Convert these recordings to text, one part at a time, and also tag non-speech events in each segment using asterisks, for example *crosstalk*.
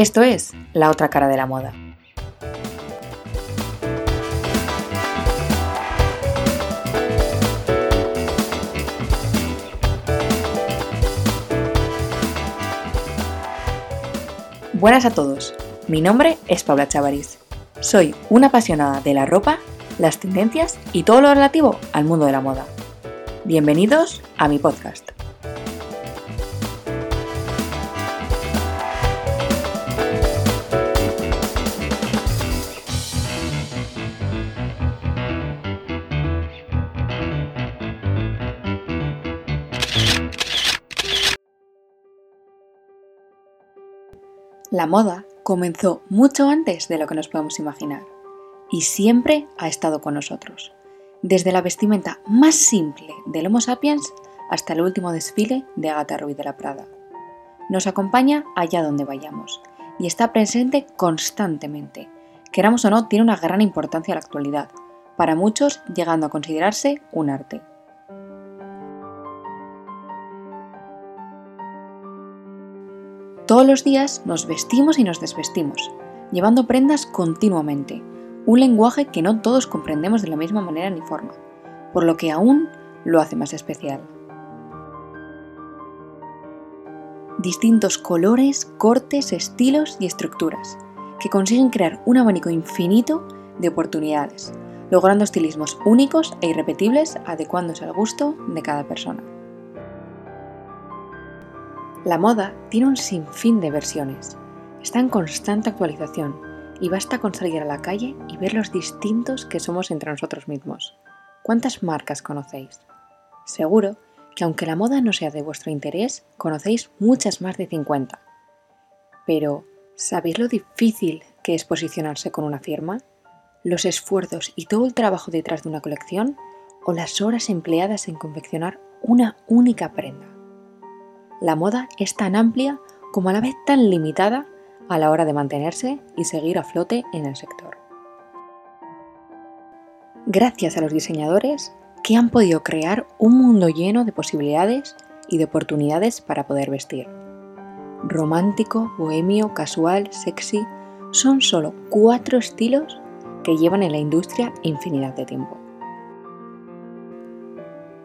Esto es La otra cara de la moda. Buenas a todos, mi nombre es Paula Chavaris. Soy una apasionada de la ropa, las tendencias y todo lo relativo al mundo de la moda. Bienvenidos a mi podcast. La moda comenzó mucho antes de lo que nos podemos imaginar y siempre ha estado con nosotros, desde la vestimenta más simple del Homo sapiens hasta el último desfile de Agatha Ruiz de la Prada. Nos acompaña allá donde vayamos y está presente constantemente. Queramos o no, tiene una gran importancia en la actualidad, para muchos llegando a considerarse un arte. Todos los días nos vestimos y nos desvestimos, llevando prendas continuamente, un lenguaje que no todos comprendemos de la misma manera ni forma, por lo que aún lo hace más especial. Distintos colores, cortes, estilos y estructuras, que consiguen crear un abanico infinito de oportunidades, logrando estilismos únicos e irrepetibles adecuándose al gusto de cada persona. La moda tiene un sinfín de versiones, está en constante actualización y basta con salir a la calle y ver los distintos que somos entre nosotros mismos. ¿Cuántas marcas conocéis? Seguro que aunque la moda no sea de vuestro interés, conocéis muchas más de 50. Pero, ¿sabéis lo difícil que es posicionarse con una firma? ¿Los esfuerzos y todo el trabajo detrás de una colección? ¿O las horas empleadas en confeccionar una única prenda? La moda es tan amplia como a la vez tan limitada a la hora de mantenerse y seguir a flote en el sector. Gracias a los diseñadores que han podido crear un mundo lleno de posibilidades y de oportunidades para poder vestir. Romántico, bohemio, casual, sexy, son solo cuatro estilos que llevan en la industria infinidad de tiempo.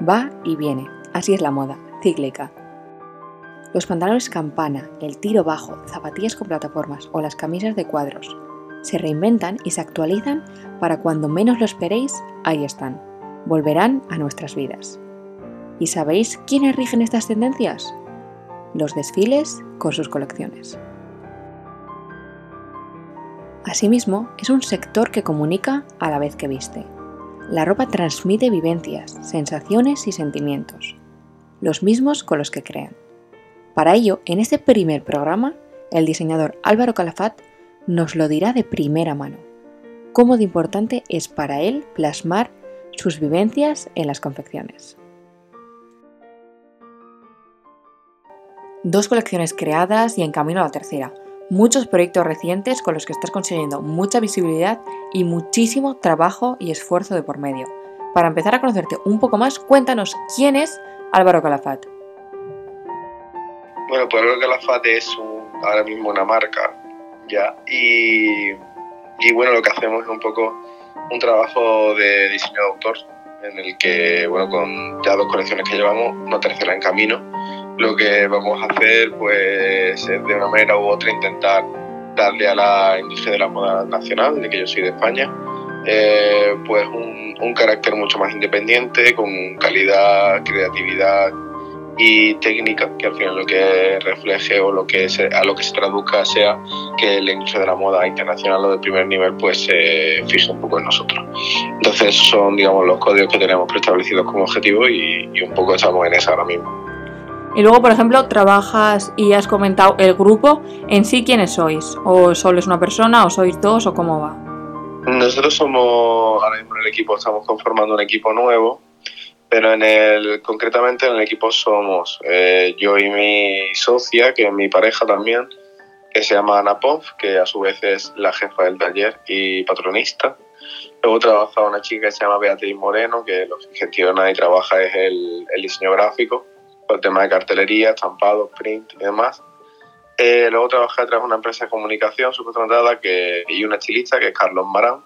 Va y viene, así es la moda, cíclica, los pantalones campana, el tiro bajo, zapatillas con plataformas o las camisas de cuadros se reinventan y se actualizan para cuando menos lo esperéis, ahí están. Volverán a nuestras vidas. ¿Y sabéis quiénes rigen estas tendencias? Los desfiles con sus colecciones. Asimismo, es un sector que comunica a la vez que viste. La ropa transmite vivencias, sensaciones y sentimientos, los mismos con los que crean. Para ello, en este primer programa, el diseñador Álvaro Calafat nos lo dirá de primera mano, cómo de importante es para él plasmar sus vivencias en las confecciones. Dos colecciones creadas y en camino a la tercera. Muchos proyectos recientes con los que estás consiguiendo mucha visibilidad y muchísimo trabajo y esfuerzo de por medio. Para empezar a conocerte un poco más, cuéntanos quién es Álvaro Calafat. Bueno, pues que la FAT es ahora mismo una marca, ¿ya? Y, y, bueno, lo que hacemos es un poco un trabajo de diseño de autor, en el que, bueno, con ya dos colecciones que llevamos, una tercera en camino, lo que vamos a hacer, pues, es de una manera u otra intentar darle a la industria de la moda nacional, de que yo soy de España, eh, pues un, un carácter mucho más independiente, con calidad, creatividad y técnica que al final lo que refleje o lo que a lo que se traduzca sea que la industria de la moda internacional o de primer nivel pues se fije un poco en nosotros. Entonces son digamos los códigos que tenemos preestablecidos como objetivo y, y un poco estamos en eso ahora mismo. Y luego, por ejemplo, trabajas y has comentado el grupo en sí, ¿quiénes sois? ¿O solo es una persona o sois dos o cómo va? Nosotros somos, ahora mismo en el equipo estamos conformando un equipo nuevo pero en el, concretamente en el equipo somos eh, yo y mi socia, que es mi pareja también, que se llama Ana Pov, que a su vez es la jefa del taller y patronista. Luego trabaja una chica que se llama Beatriz Moreno, que lo que gestiona y trabaja es el, el diseño gráfico, el tema de cartelería, estampado, print y demás. Eh, luego trabajé detrás de una empresa de comunicación subcontratada que, y un estilista que es Carlos Marán.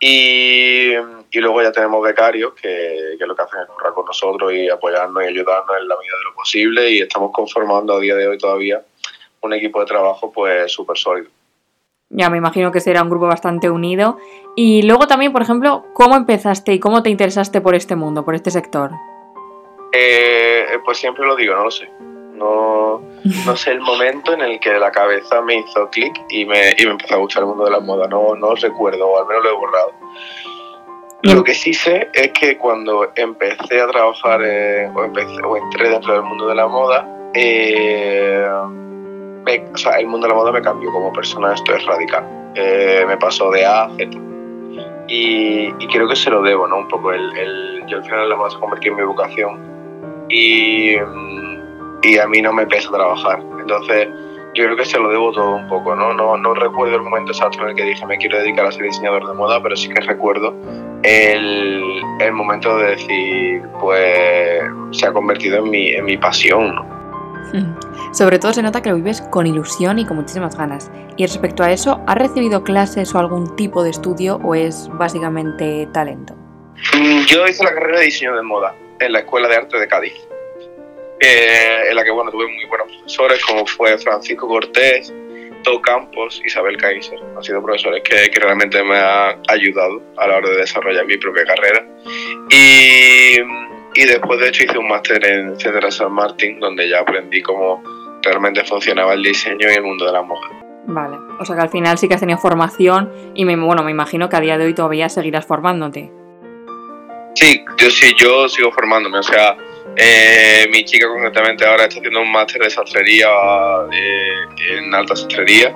Y, y luego ya tenemos becarios que, que, lo que hacen es currar con nosotros y apoyarnos y ayudarnos en la medida de lo posible. Y estamos conformando a día de hoy todavía un equipo de trabajo pues súper sólido. Ya me imagino que será un grupo bastante unido. Y luego también, por ejemplo, ¿cómo empezaste y cómo te interesaste por este mundo, por este sector? Eh, pues siempre lo digo, no lo sé. No, no sé el momento en el que la cabeza me hizo clic y me, y me empezó a gustar el mundo de la moda. No, no recuerdo, o al menos lo he borrado. Lo que sí sé es que cuando empecé a trabajar eh, o, empecé, o entré dentro del mundo de la moda, eh, o sea, el mundo de la moda me cambió como persona, esto es radical. Eh, me pasó de A a Z. Y, y, creo que se lo debo, ¿no? Un poco. El, el, yo al final la moda se convirtió en mi vocación y, y a mí no me pesa trabajar. Entonces, yo creo que se lo debo todo un poco, ¿no? No, no recuerdo el momento exacto en el que dije me quiero dedicar a ser diseñador de moda, pero sí que recuerdo el, el momento de decir, pues se ha convertido en mi, en mi pasión, ¿no? Sobre todo se nota que lo vives con ilusión y con muchísimas ganas. Y respecto a eso, ¿has recibido clases o algún tipo de estudio o es básicamente talento? Mm, yo hice la carrera de diseño de moda en la Escuela de Arte de Cádiz, eh, en la que bueno, tuve muy buenos profesores como fue Francisco Cortés, To Campos, Isabel Kaiser. Han sido profesores que, que realmente me han ayudado a la hora de desarrollar mi propia carrera. Y y después de hecho hice un máster en Cedra San Martín donde ya aprendí cómo realmente funcionaba el diseño y el mundo de la moda. Vale, o sea que al final sí que has tenido formación y me, bueno, me imagino que a día de hoy todavía seguirás formándote. Sí, yo sí, yo sigo formándome, o sea, eh, mi chica concretamente ahora está haciendo un máster de sastrería eh, en alta sastrería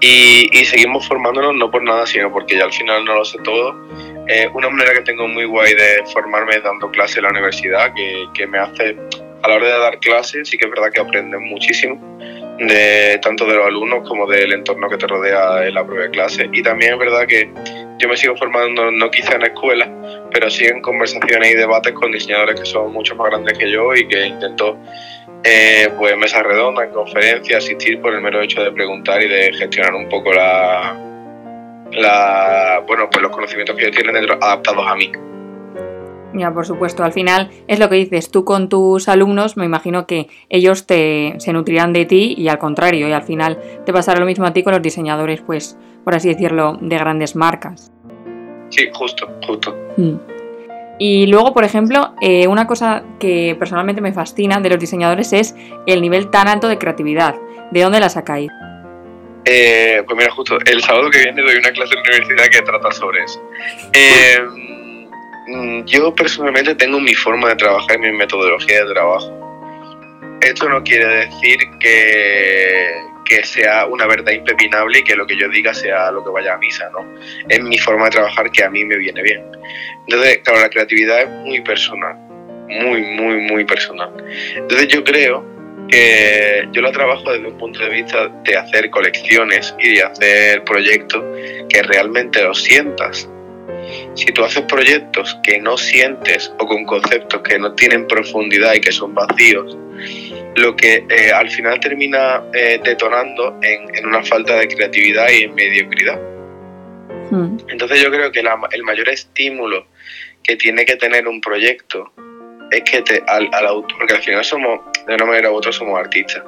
y, y, seguimos formándonos no por nada, sino porque ya al final no lo sé todo eh, una manera que tengo muy guay de formarme dando clases en la universidad, que, que, me hace, a la hora de dar clases, sí que es verdad que aprendes muchísimo, de, tanto de los alumnos como del entorno que te rodea en la propia clase. Y también es verdad que yo me sigo formando, no quizá en escuela, pero sí en conversaciones y debates con diseñadores que son mucho más grandes que yo y que intento eh, pues mesas redondas, conferencias, asistir por el mero hecho de preguntar y de gestionar un poco la, la, bueno, pues los conocimientos que ellos tienen adaptados a mí. Ya, por supuesto, al final es lo que dices, tú con tus alumnos me imagino que ellos te, se nutrirán de ti y al contrario, y al final te pasará lo mismo a ti con los diseñadores, pues, por así decirlo, de grandes marcas. Sí, justo, justo. Mm. Y luego, por ejemplo, eh, una cosa que personalmente me fascina de los diseñadores es el nivel tan alto de creatividad. ¿De dónde la sacáis? Eh, pues mira, justo el sábado que viene doy una clase en la universidad que trata sobre eso. Eh, yo personalmente tengo mi forma de trabajar y mi metodología de trabajo. Esto no quiere decir que, que sea una verdad impepinable y que lo que yo diga sea lo que vaya a misa, ¿no? Es mi forma de trabajar que a mí me viene bien. Entonces, claro, la creatividad es muy personal, muy, muy, muy personal. Entonces yo creo que yo la trabajo desde un punto de vista de hacer colecciones y de hacer proyectos que realmente los sientas. Si tú haces proyectos que no sientes o con conceptos que no tienen profundidad y que son vacíos, lo que eh, al final termina eh, detonando en, en, una falta de creatividad y en mediocridad. Hmm. Entonces yo creo que la, el mayor estímulo que tiene que tener un proyecto es que te, al, al autor, porque al final somos, de una manera u otra, somos artistas.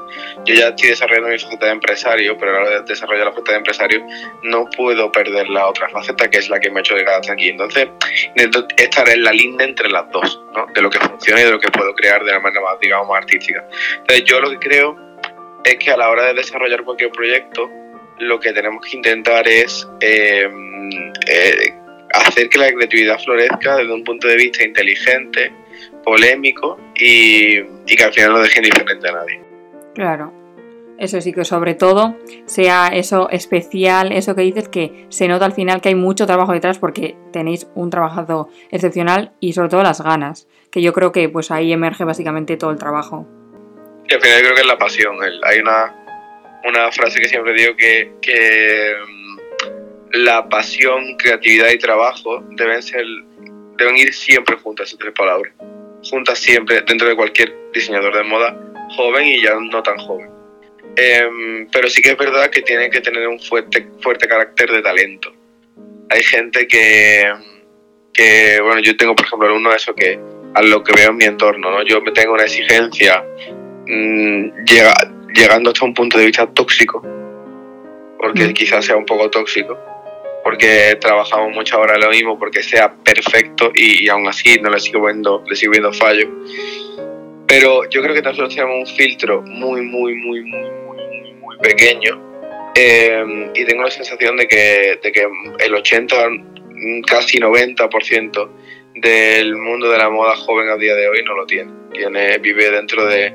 Yo ya estoy desarrollando mi faceta de empresario, pero a la hora de desarrollar la faceta de empresario no puedo perder la otra faceta, que es la que me ha hecho llegar hasta aquí. Entonces, necesito estar en la línea entre las dos, ¿no? de lo que funciona y de lo que puedo crear de la manera más, digamos, más artística. Entonces, yo lo que creo es que a la hora de desarrollar cualquier proyecto, lo que tenemos que intentar es eh, eh, hacer que la creatividad florezca desde un punto de vista inteligente, polémico y, y que al final no deje indiferente a nadie. Claro. Eso sí que sobre todo sea eso especial, eso que dices que se nota al final que hay mucho trabajo detrás porque tenéis un trabajo excepcional y sobre todo las ganas, que yo creo que pues ahí emerge básicamente todo el trabajo. Y al final yo creo que es la pasión. Hay una, una frase que siempre digo que, que mm, la pasión, creatividad y trabajo deben ser deben ir siempre juntas esas tres palabras juntas siempre dentro de cualquier diseñador de moda, joven y ya no tan joven. Em, pero sí que es verdad que tiene que tener un fuerte, fuerte carácter de talento. Hay gente que, que, bueno, yo tengo, por ejemplo, alumnos de eso que a lo que veo en mi entorno, ¿no? Yo me tengo una exigencia mm, llega, llegando hasta un punto de vista tóxico, porque mm. quizás sea un poco tóxico, porque trabajamos muchas horas lo mismo, porque sea perfecto y, aún así no le sigo viendo, le sigo viendo fallos. Pero yo creo que nosotros tenemos un filtro muy, muy, muy, muy, muy, muy pequeño em, y tengo la sensación de que, de que el 80, casi 90% del mundo de la moda joven a día de hoy no lo tiene. tiene vive dentro de,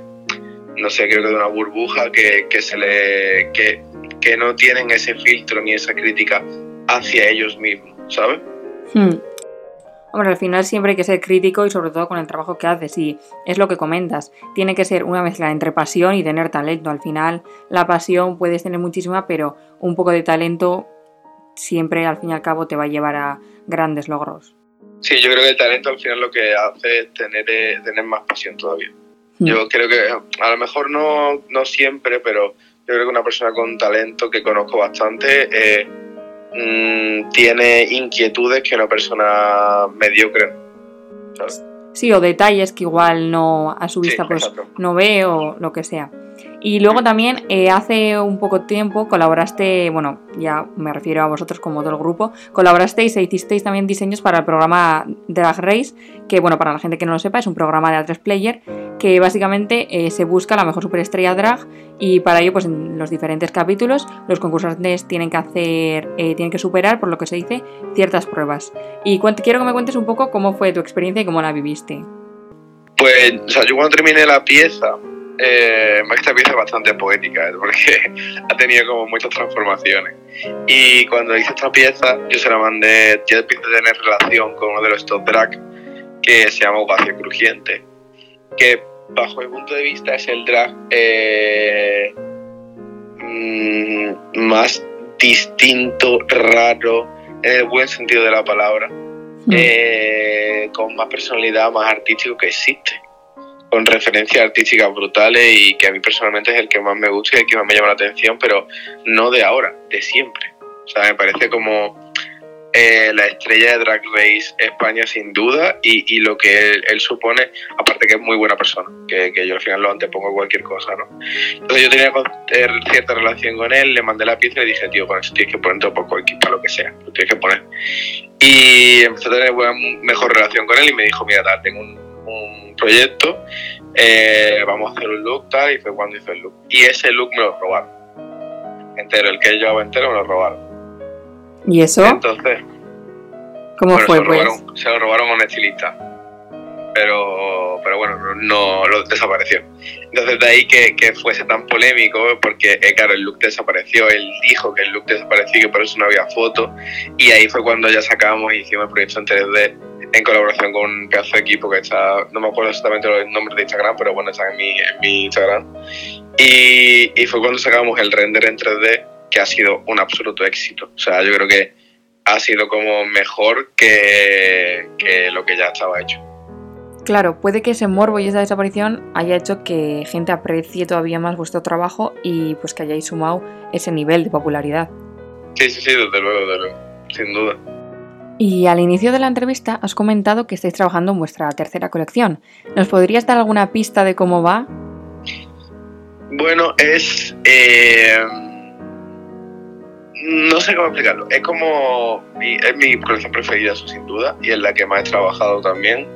no sé, creo que de una burbuja que, que se le, que, que, no tienen ese filtro ni esa crítica hacia ellos mismos, ¿sabes? Hmm. Hombre, al final siempre hay que ser crítico y sobre todo con el trabajo que haces y es lo que comentas. Tiene que ser una mezcla entre pasión y tener talento. Al final la pasión puedes tener muchísima, pero un poco de talento siempre al fin y al cabo te va a llevar a grandes logros. Sí, yo creo que el talento al final lo que hace es tener, eh, tener más pasión todavía. Mm. Yo creo que a lo mejor no, no siempre, pero yo creo que una persona con talento que conozco bastante eh, mm, tiene inquietudes que una persona mediocre. Sí, o detalles que igual no a su vista pues no ve o lo que sea. Y luego también eh, hace un poco tiempo colaboraste, bueno, ya me refiero a vosotros como todo el grupo, colaborasteis e hicisteis también diseños para el programa Drag Race, que bueno, para la gente que no lo sepa, es un programa de A3 Player que básicamente eh, se busca la mejor superestrella drag y para ello pues en los diferentes capítulos los concursantes tienen que hacer, eh, tienen que superar por lo que se dice ciertas pruebas. Y quiero que me cuentes un poco cómo fue tu experiencia y cómo la viviste. Pues, o sea, yo cuando terminé la pieza, eh, esta pieza es bastante poética, ¿eh? porque *laughs* ha tenido como muchas transformaciones. Y cuando hice esta pieza, yo se la mandé, ya empiezo a tener relación con uno de los top drag que se llama Audacia Crujiente, que bajo mi punto de vista es el drag eh, mm, más distinto, raro, en el buen sentido de la palabra, hmm. eh, con más personalidad, más artístico que existe con referencias artísticas brutales y que a mí personalmente es el que más me gusta y el que más me llama la atención, pero no de ahora, de siempre. O sea, me parece como eh, la estrella de Drag Race España sin duda y, lo que él, supone, aparte que es muy buena persona, que, yo al final lo antepongo a cualquier cosa, ¿no? Entonces yo tenía cierta relación con él, le mandé la pieza y dije, tío, eso tienes que poner un poco equipo, lo que sea, lo tienes que poner. Y empecé a tener buena, mejor relación con él y me dijo, mira, tal, tengo un proyecto, eh, vamos a hacer un look tal, y fue cuando hice el look. Y ese look me lo robaron. Entero, el que yo llevaba entero me lo robaron. ¿Y eso? Entonces. ¿Cómo fue, se lo, pues? robaron, se lo robaron a un estilista. Pero, pero bueno, no, lo desapareció. Entonces de ahí que, que, fuese tan polémico, porque eh, claro, el look desapareció, él dijo que el look desapareció y que por eso no había foto, y ahí fue cuando ya sacamos y hicimos el proyecto en 3D en colaboración con un pedazo de equipo que está, no me acuerdo exactamente el nombre de Instagram, pero bueno, está en mi, en mi Instagram. Y, y, fue cuando sacamos el render en 3D, que ha sido un absoluto éxito. O sea, yo creo que ha sido como mejor que, que lo que ya estaba hecho. Claro, puede que ese morbo y esa desaparición haya hecho que gente aprecie todavía más vuestro trabajo y pues que hayáis sumado ese nivel de popularidad. Sí, sí, sí, desde luego, desde luego, sin duda. Y al inicio de la entrevista has comentado que estáis trabajando en vuestra tercera colección. ¿Nos podrías dar alguna pista de cómo va? Bueno, es... Eh, no sé cómo explicarlo. Es como... es mi colección preferida, eso sin duda, y es la que más he trabajado también.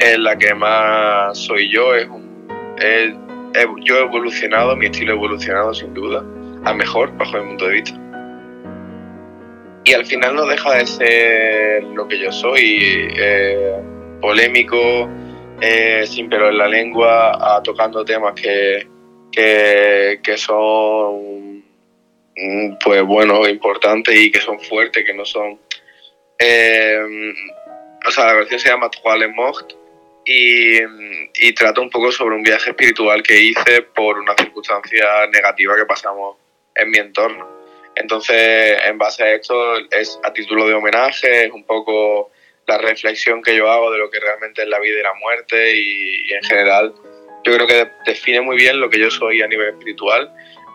Es la que más soy yo. Es yo he evolucionado, mi estilo ha evolucionado sin duda, a mejor, bajo mi punto de vista y al final no deja de ser lo que yo soy, eh, polémico, eh, sin pelo en la lengua, tocando temas que, que, son mm, pues bueno, importantes y que son fuertes, que no son... Eh, o sea, la versión se llama les y, y trata un poco sobre un viaje espiritual que hice por una circunstancia negativa que pasamos en mi entorno. Entonces, en base a esto, es a título de homenaje, es un poco la reflexión que yo hago de lo que realmente es la vida y la muerte y, en general yo creo que define muy bien lo que yo soy a nivel espiritual,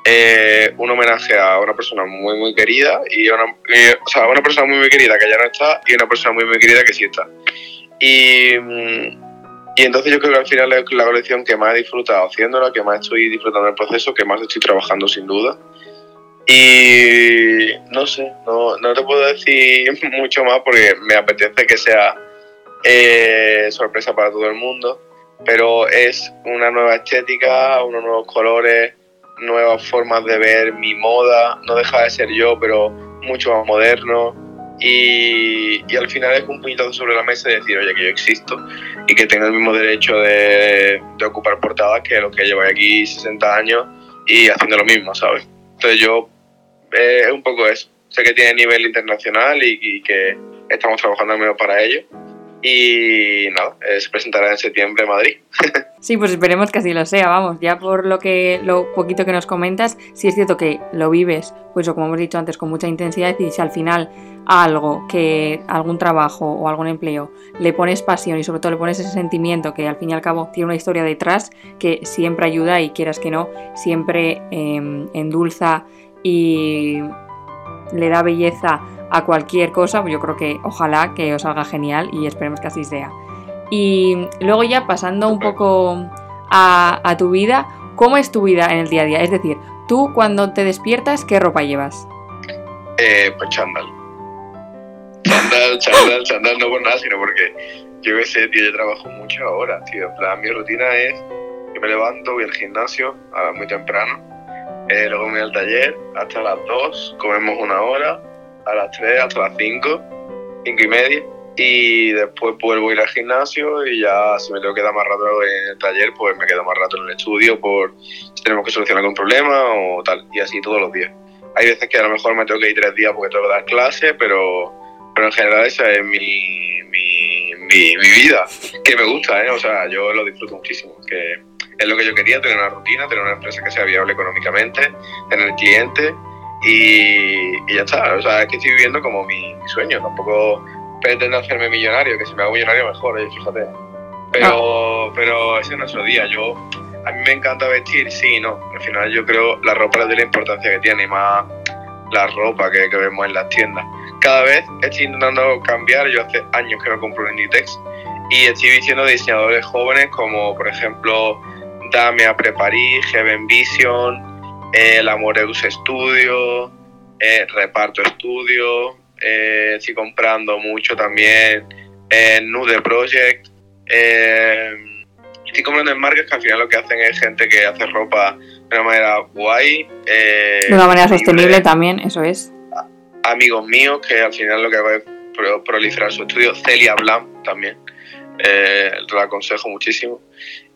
eh, un homenaje a una persona muy, muy querida, y una, o sea, una persona muy, muy querida que ya no está y una persona muy, muy querida que sí está. Y, y entonces yo creo que al final es la colección que más he disfrutado haciéndola, que más estoy disfrutando del proceso, que más estoy trabajando sin duda. Y no sé, no, no te puedo decir *laughs* mucho más porque me apetece que sea eh, sorpresa para todo el mundo, pero es una nueva estética, unos nuevos colores, nuevas formas de ver mi moda, no deja de ser yo, pero mucho más moderno. Y, y, al final es un puñetazo sobre la mesa de decir, oye, que yo existo y que tengo el mismo derecho de, de ocupar portadas que los que llevo aquí 60 años y haciendo lo mismo, ¿sabes? Entonces yo, es un poco eso. Sé que tiene nivel internacional y, y que estamos trabajando al menos para ello y nada, eh, se presentará en septiembre en Madrid. *laughs* sí, pues esperemos que así lo sea, vamos, ya por lo que lo poquito que nos comentas, sí es cierto que lo vives, pues como hemos dicho antes, con mucha intensidad y si al final algo que algún trabajo o algún empleo le pones pasión y sobre todo le pones ese sentimiento que al fin y al cabo tiene una historia detrás que siempre ayuda y quieras que no, siempre eh, endulza y le da belleza a cualquier cosa, pues yo creo que ojalá que os salga genial y esperemos que así sea. Y luego ya pasando un poco a, tu vida, ¿cómo es tu vida en el día a día? Es decir, tú cuando te despiertas, ¿qué ropa llevas? Eh, pues chándal. Chándal, chándal, *laughs* chándal, no por nada, sino porque yo sé, tío, yo trabajo mucho ahora, tío. En plan, mi rutina es que me levanto, voy al gimnasio a muy temprano, eh, luego me voy al taller hasta las 2, comemos una hora, a las 3 hasta las 5, 5 y media. Y después vuelvo a ir al gimnasio y ya si me tengo que quedar más rato en el taller, pues me quedo más rato en el estudio por si tenemos que solucionar algún problema o tal. Y así todos los días. Hay veces que a lo mejor me tengo que ir tres días porque tengo que dar clase, pero, pero en general esa es mi, mi, mi, mi, vida, que me gusta, ¿eh? O sea, yo lo disfruto muchísimo, que es lo que yo quería, tener una rutina, tener una empresa que sea viable económicamente, tener clientes y, y, ya está. O sea, es que estoy viviendo como mi, mi, sueño. Tampoco pretendo hacerme millonario, que si me hago millonario mejor, ¿eh? fíjate. Pero, ah. pero ese es nuestro día. Yo, a mí me encanta vestir, sí, no. Al final yo creo la ropa de la importancia que tiene y más la ropa que, que vemos en las tiendas. Cada vez estoy intentando cambiar. Yo hace años que no compro en Inditex y estoy vistiendo diseñadores jóvenes como, por ejemplo, Dame a Preparí, Heaven Vision, el Amoreus Studio, eh, Reparto Studio, eh, estoy comprando mucho también en Nude Project. Eh, estoy comprando en marcas que al final lo que hacen es gente que hace ropa de una manera guay. de una manera sostenible también, eso es. Amigos míos que al final lo que hago es proliferar su estudio. Celia Blanc también. Eh, lo aconsejo muchísimo.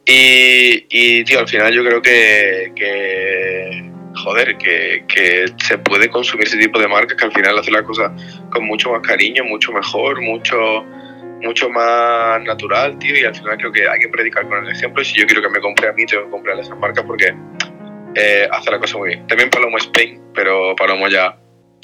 Y, y, tío, al final yo creo que, que joder, que, que, se puede consumir ese tipo de marcas que al final hace la cosa con mucho más cariño, mucho mejor, mucho mucho más natural, tío, y al final creo que hay que predicar con el ejemplo y si yo quiero que me compre a mí, tengo que comprar a esas marcas porque eh, hace la cosa muy bien. También Palomo Spain, pero Palomo ya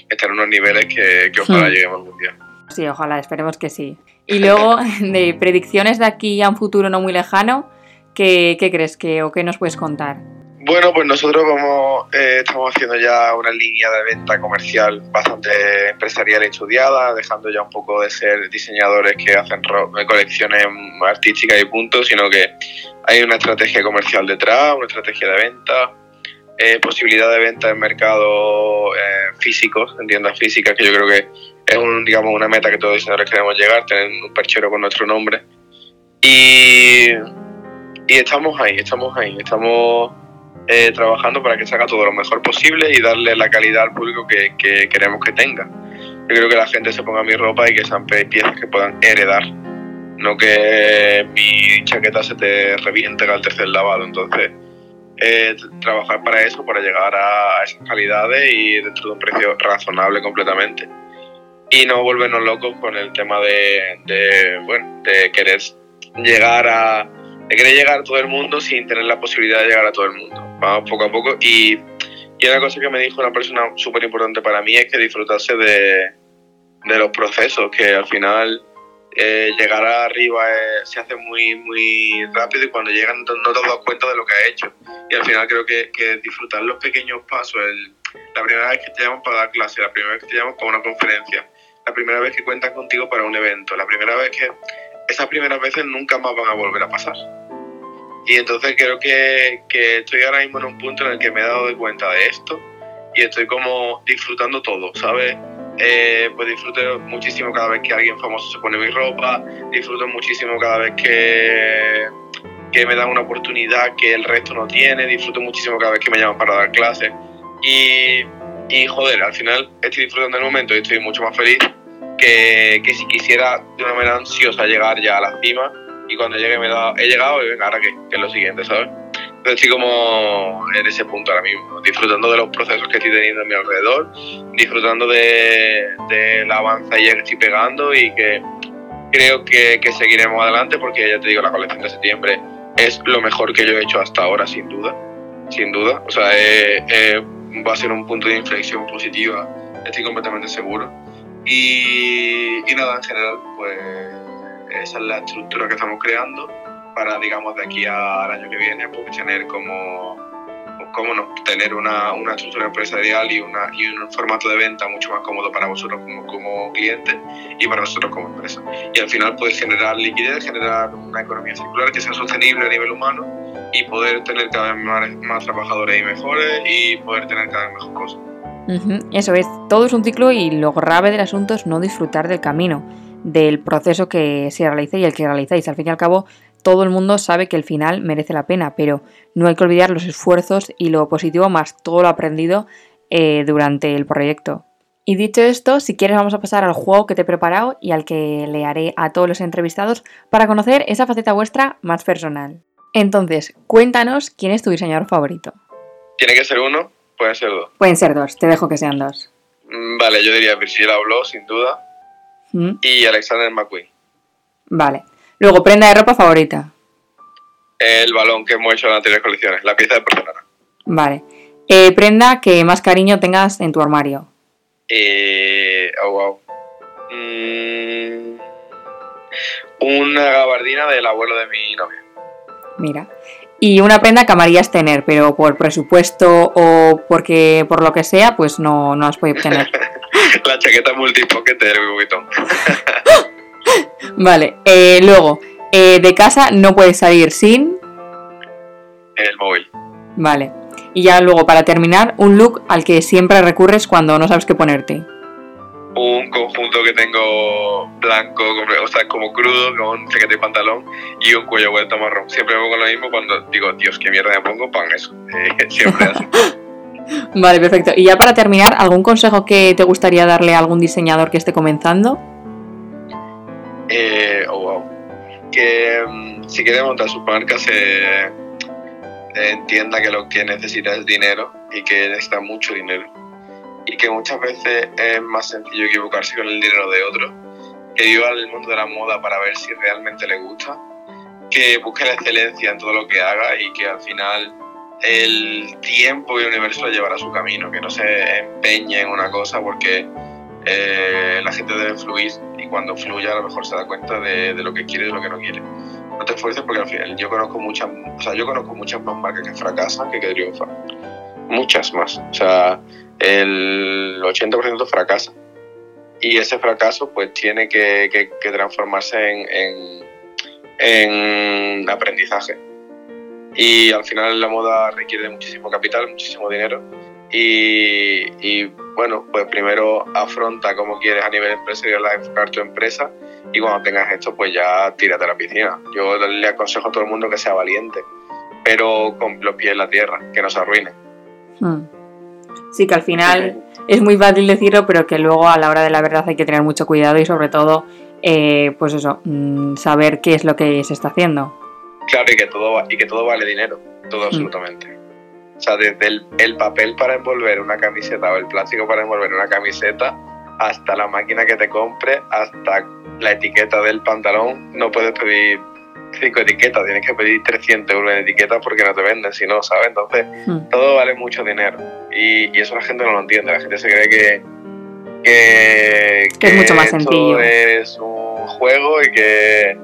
está en unos niveles que, que ojalá sí. lleguemos algún día. Sí, ojalá, esperemos que sí. Y luego, *laughs* de predicciones de aquí a un futuro no muy lejano, ¿Qué, ¿Qué, crees que o qué nos puedes contar? Bueno, pues nosotros vamos, eh, estamos haciendo ya una línea de venta comercial bastante empresarial estudiada, dejando ya un poco de ser diseñadores que hacen colecciones artísticas y puntos, sino que hay una estrategia comercial detrás, una estrategia de venta, eh, posibilidad de venta en mercados eh, físicos, en tiendas físicas, que yo creo que es un, digamos, una meta que todos los diseñadores queremos llegar, tener un perchero con nuestro nombre. Y y estamos ahí, estamos ahí, estamos eh, trabajando para que se haga todo lo mejor posible y darle la calidad al público que, que, queremos que tenga. Yo creo que la gente se ponga mi ropa y que sean piezas que puedan heredar, no que mi chaqueta se te reviente al tercer lavado. Entonces, eh, trabajar para eso, para llegar a esas calidades y dentro de un precio razonable completamente. Y no volvernos locos con el tema de, bueno, de querer llegar a de querer llegar a todo el mundo sin tener la posibilidad de llegar a todo el mundo. Vamos poco a poco. Y, una cosa que me dijo una persona súper importante para mí es que disfrutase de, los procesos, que al final eh, llegar arriba se hace muy, muy rápido y cuando llegan no te das cuenta de lo que has hecho. Y al final creo que, que disfrutar los pequeños pasos, el, la primera vez que te llaman para dar clase, la primera vez que te llaman para una conferencia, la primera vez que cuentan contigo para un evento, la primera vez que... Esas primeras veces nunca más van a volver a pasar. Y entonces creo que, que estoy ahora mismo en un punto en el que me he dado cuenta de esto y estoy como disfrutando todo, ¿sabes? Eh, pues disfruto muchísimo cada vez que alguien famoso se pone mi ropa, disfruto muchísimo cada vez que, que me dan una oportunidad que el resto no tiene, disfruto muchísimo cada vez que me llaman para dar clases y, y joder, al final estoy disfrutando del momento y estoy mucho más feliz que, que si quisiera de una manera ansiosa llegar ya a la cima y cuando llegue me he llegado y venga, ahora qué, que es lo siguiente, ¿sabes? estoy como en ese punto ahora mismo, disfrutando de los procesos que estoy teniendo a mi alrededor, disfrutando de, de la avanzadilla que estoy pegando y que creo que, que, seguiremos adelante porque ya te digo, la colección de septiembre es lo mejor que yo he hecho hasta ahora, sin duda, sin duda. O sea, va a ser un punto de inflexión positiva, estoy completamente seguro. Y, nada, en general, pues esa es la estructura que estamos creando para, digamos, de aquí al año que viene, pues tener como, como no, tener una, una, estructura empresarial y, una, y un formato de venta mucho más cómodo para vosotros como, como clientes y para nosotros como empresa. Y al final, pues generar liquidez, generar una economía circular que sea sostenible a nivel humano y poder tener cada vez más, más trabajadores y mejores y poder tener cada vez mejor cosas. Eso es, todo es un ciclo y lo grave del asunto es no disfrutar del camino, del proceso que se realiza y el que realizáis. Al fin y al cabo, todo el mundo sabe que el final merece la pena, pero no hay que olvidar los esfuerzos y lo positivo más todo lo aprendido eh, durante el proyecto. Y dicho esto, si quieres vamos a pasar al juego que te he preparado y al que le haré a todos los entrevistados para conocer esa faceta vuestra más personal. Entonces, cuéntanos quién es tu diseñador favorito. ¿Tiene que ser uno? Pueden ser dos. Pueden ser dos, te dejo que sean dos. Mm, vale, yo diría Virgil Abloh, sin duda. ¿Mm? Y Alexander McQueen. Vale. Luego, prenda de ropa favorita. El balón que hemos hecho en anteriores colecciones, la pieza de porcelana. Vale. Eh, prenda que más cariño tengas en tu armario. Eh, oh, wow. Mm, una gabardina del abuelo de mi novia. Mira. Y una prenda que amarías tener, pero por presupuesto o porque por lo que sea, pues no, no has podido obtener. *laughs* la chaqueta multipocket del Vuitton. *laughs* Vale, eh, luego, eh, de casa no puedes salir sin... El móvil. Vale. Y ya luego, para terminar, un look al que siempre recurres cuando no sabes qué ponerte. Un conjunto que tengo blanco, o sea, como crudo, con chaqueta y pantalón y un cuello vuelto marrón. Siempre me pongo lo mismo cuando digo, Dios, qué mierda me pongo, pan eso. Eh, *laughs* siempre así. *laughs* vale, perfecto. Y ya para terminar, ¿algún consejo que te gustaría darle a algún diseñador que esté comenzando? Eh, oh, wow. Que mm, si quiere montar su marca se entienda que lo que necesita es dinero y que necesita mucho dinero. Y que muchas veces es más sencillo equivocarse con el dinero de otro, que viva el mundo de la moda para ver si realmente le gusta, que busque la excelencia en todo lo que haga y que al final el tiempo y el universo le llevará su camino, que no se empeñe en una cosa porque eh, la gente debe fluir y cuando fluya a lo mejor se da cuenta de, lo que quiere y de lo que no quiere. No te esfuerces porque al final yo conozco muchas, o sea, yo conozco muchas más marcas que fracasan que que triunfan. Muchas más. O sea, el 80% fracasa. Y ese fracaso pues tiene que, transformarse en, en, en aprendizaje. Y al final la moda requiere muchísimo capital, muchísimo dinero y, bueno, pues primero afronta cómo quieres a nivel empresarial enfocar tu empresa y cuando tengas esto, pues ya tírate a la piscina. Yo le aconsejo a todo el mundo que sea valiente, pero con los pies en la tierra, que no se arruine. Hmm. Sí, que al final es muy fácil decirlo, pero que luego a la hora de la verdad hay que tener mucho cuidado y sobre todo, eh, pues eso, mm, saber qué es lo que se está haciendo. Claro, y que todo, y que todo vale dinero, todo hmm. absolutamente. O sea, desde el, papel para envolver una camiseta o el plástico para envolver una camiseta, hasta la máquina que te compre, hasta la etiqueta del pantalón, no puedes pedir cinco etiquetas, tienes que pedir 300 euros en etiquetas porque no te venden, si no, ¿sabes? Entonces, hmm. todo vale mucho dinero. Y, eso la gente no lo entiende, la gente se cree que, que, es mucho más sencillo. Es un juego y que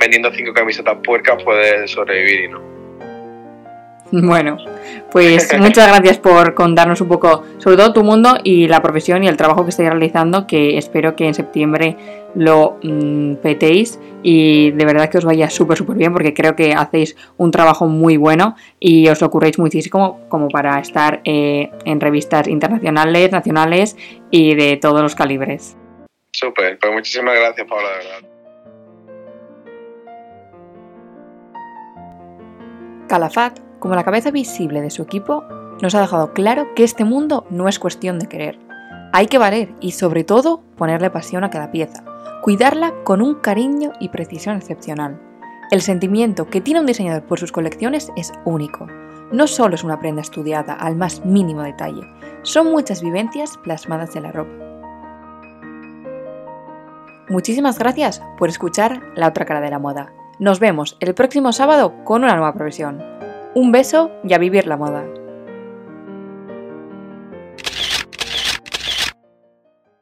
vendiendo cinco camisetas puercas puedes sobrevivir y no. Bueno, pues *laughs* muchas gracias por contarnos un poco sobre todo tu mundo y la profesión y el trabajo que estáis realizando, que espero que en septiembre lo mm, petéis y de verdad que os vaya súper, súper bien porque creo que hacéis un trabajo muy bueno y os lo ocurréis muchísimo como para estar eh, en revistas internacionales, nacionales y de todos los calibres. Súper, pues muchísimas gracias Paula, de verdad. Calafat como la cabeza visible de su equipo, nos ha dejado claro que este mundo no es cuestión de querer. Hay que valer y sobre todo ponerle pasión a cada pieza, cuidarla con un cariño y precisión excepcional. El sentimiento que tiene un diseñador por sus colecciones es único. No solo es una prenda estudiada al más mínimo detalle, son muchas vivencias plasmadas en la ropa. Muchísimas gracias por escuchar La otra cara de la moda. Nos vemos el próximo sábado con una nueva profesión. Un beso y a vivir la moda.